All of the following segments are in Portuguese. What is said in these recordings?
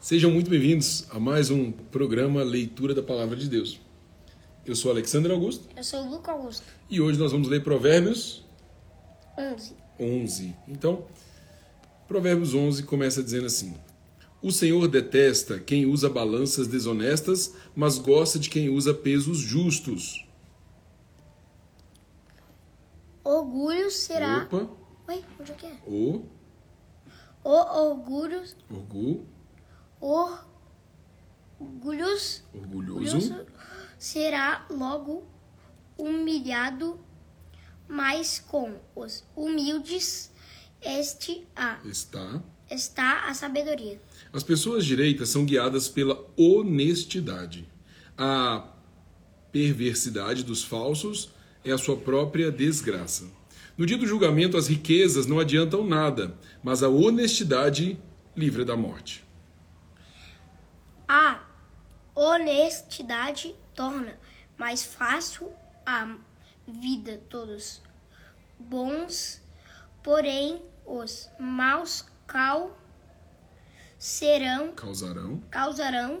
Sejam muito bem-vindos a mais um programa Leitura da Palavra de Deus. Eu sou Alexandre Augusto Eu sou Luca Augusto. e hoje nós vamos ler Provérbios 11. 11. Então, Provérbios 11 começa dizendo assim: O Senhor detesta quem usa balanças desonestas, mas gosta de quem usa pesos justos. Orgulho será. Opa, Oi, onde é que é? o, O orgulho. orgulho, Orgulhos. orgulhoso, orgulhoso será logo humilhado, mas com os humildes este a, está. está a sabedoria. As pessoas direitas são guiadas pela honestidade. A perversidade dos falsos é a sua própria desgraça. No dia do julgamento, as riquezas não adiantam nada, mas a honestidade livra da morte. A honestidade torna mais fácil a vida todos bons, porém os maus cal serão Causarão causarão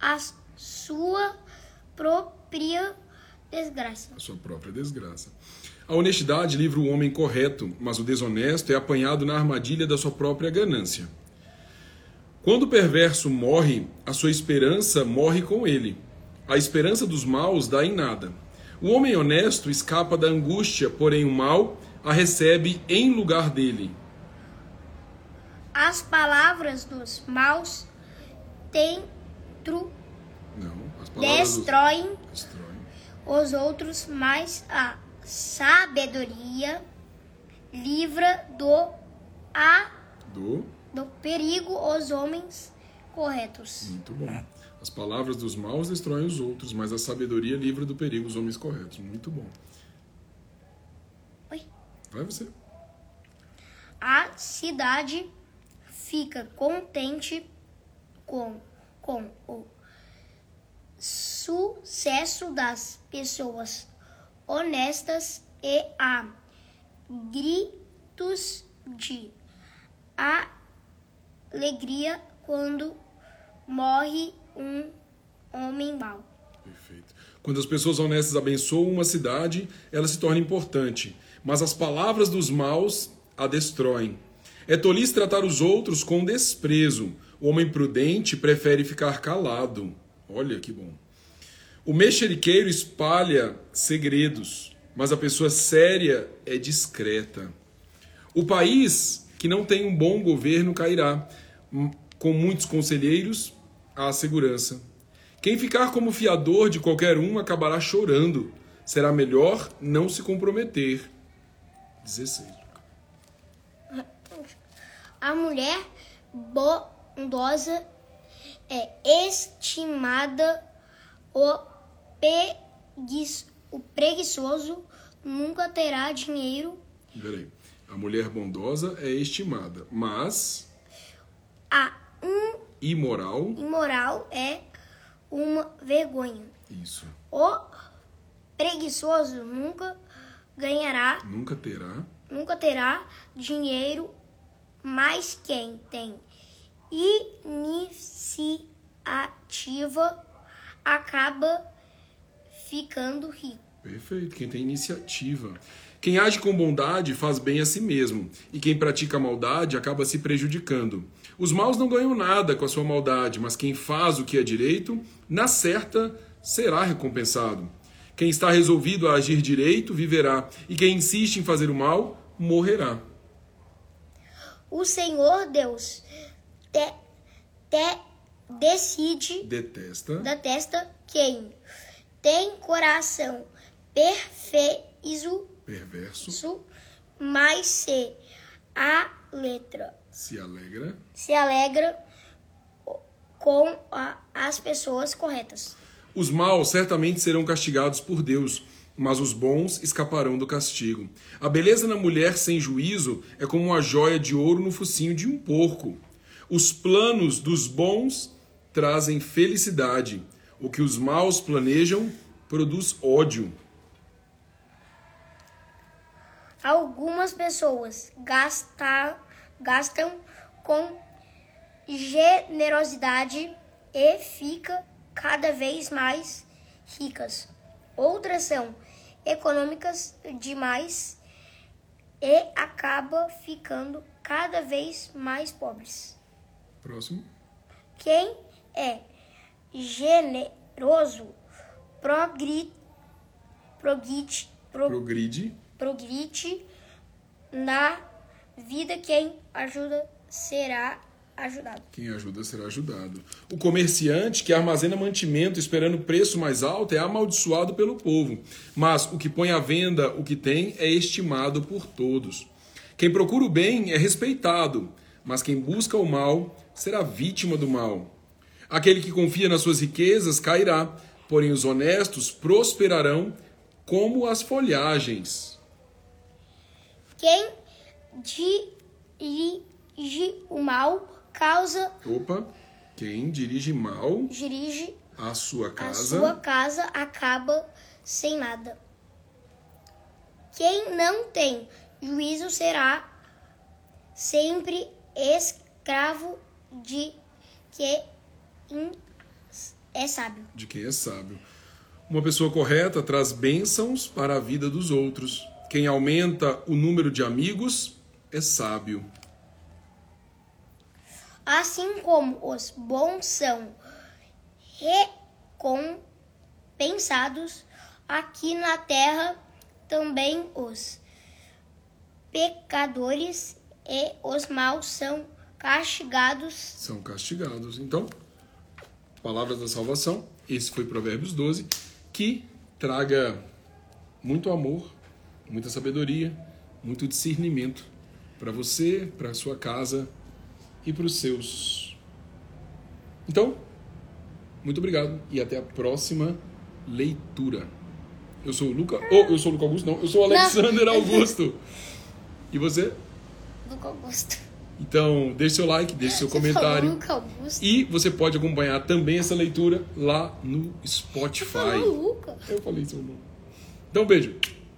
a sua própria desgraça. a sua própria desgraça. A honestidade livra o homem correto, mas o desonesto é apanhado na armadilha da sua própria ganância. Quando o perverso morre, a sua esperança morre com ele. A esperança dos maus dá em nada. O homem honesto escapa da angústia, porém o mal a recebe em lugar dele. As palavras dos maus dentro Não, dos- destroem destroem. os outros, mas a sabedoria livra do a Do do perigo os homens corretos. Muito bom. As palavras dos maus destroem os outros, mas a sabedoria livra do perigo os homens corretos. Muito bom. Oi. Vai você. A cidade fica contente com, com o sucesso das pessoas honestas e a gritos de alegria quando morre um homem mau. Perfeito. Quando as pessoas honestas abençoam uma cidade, ela se torna importante, mas as palavras dos maus a destroem. É tolice tratar os outros com desprezo. O homem prudente prefere ficar calado. Olha que bom. O mexeriqueiro espalha segredos, mas a pessoa séria é discreta. O país que não tem um bom governo cairá. M- Com muitos conselheiros, há segurança. Quem ficar como fiador de qualquer um acabará chorando. Será melhor não se comprometer. 16. A mulher bondosa é estimada, o, pregui- o preguiçoso nunca terá dinheiro, Peraí. A mulher bondosa é estimada, mas a imoral. imoral é uma vergonha. Isso. O preguiçoso nunca ganhará, Nunca terá. nunca terá dinheiro, mas quem tem iniciativa acaba ficando rico. Perfeito. Quem tem iniciativa. Quem age com bondade faz bem a si mesmo, e quem pratica maldade acaba se prejudicando. Os maus não ganham nada com a sua maldade, mas quem faz o que é direito, na certa será recompensado. Quem está resolvido a agir direito viverá, e quem insiste em fazer o mal morrerá. O Senhor Deus te, te decide, Detesta. detesta quem tem coração perfeito, Perverso. mas se a letra Se alegra. se alegra com a- as pessoas corretas. Os maus certamente serão castigados por Deus, mas os bons escaparão do castigo. A beleza na mulher sem juízo é como uma joia de ouro no focinho de um porco. Os planos dos bons trazem felicidade. O que os maus planejam produz ódio. Algumas pessoas gasta, gastam com generosidade e fica cada vez mais ricas. Outras são econômicas demais e acaba ficando cada vez mais pobres. Próximo. Quem é generoso progride, progride, pro- Progride. Progride na vida. Quem ajuda será ajudado. Quem ajuda será ajudado. O comerciante que armazena mantimento esperando preço mais alto é amaldiçoado pelo povo. Mas o que põe à venda o que tem é estimado por todos. Quem procura o bem é respeitado, mas quem busca o mal será vítima do mal. Aquele que confia nas suas riquezas cairá, porém os honestos prosperarão como as folhagens. Quem dirige o mal causa Opa, quem dirige mal dirige a sua a casa sua casa acaba sem nada. Quem não tem juízo será sempre escravo de quem é sábio. de quem é sábio. Uma pessoa correta traz bênçãos para a vida dos outros. Quem aumenta o número de amigos é sábio. Assim como os bons são recompensados aqui na terra, também os pecadores e os maus são castigados. São castigados. Então, palavras da salvação. Esse foi Provérbios 12, que traga muito amor, muita sabedoria, muito discernimento para você, para sua casa e para os seus. Então, muito obrigado e até a próxima leitura. Eu sou o Luca. Oh, eu sou o Luca Augusto, não. Eu sou o Alexander Augusto. E você? Luca Augusto. Então, deixe seu like, deixe seu Você comentário. Luca Augusto. E você pode acompanhar também essa leitura lá no Você Spotify. falou Luca. Eu falei seu nome. Então, um beijo.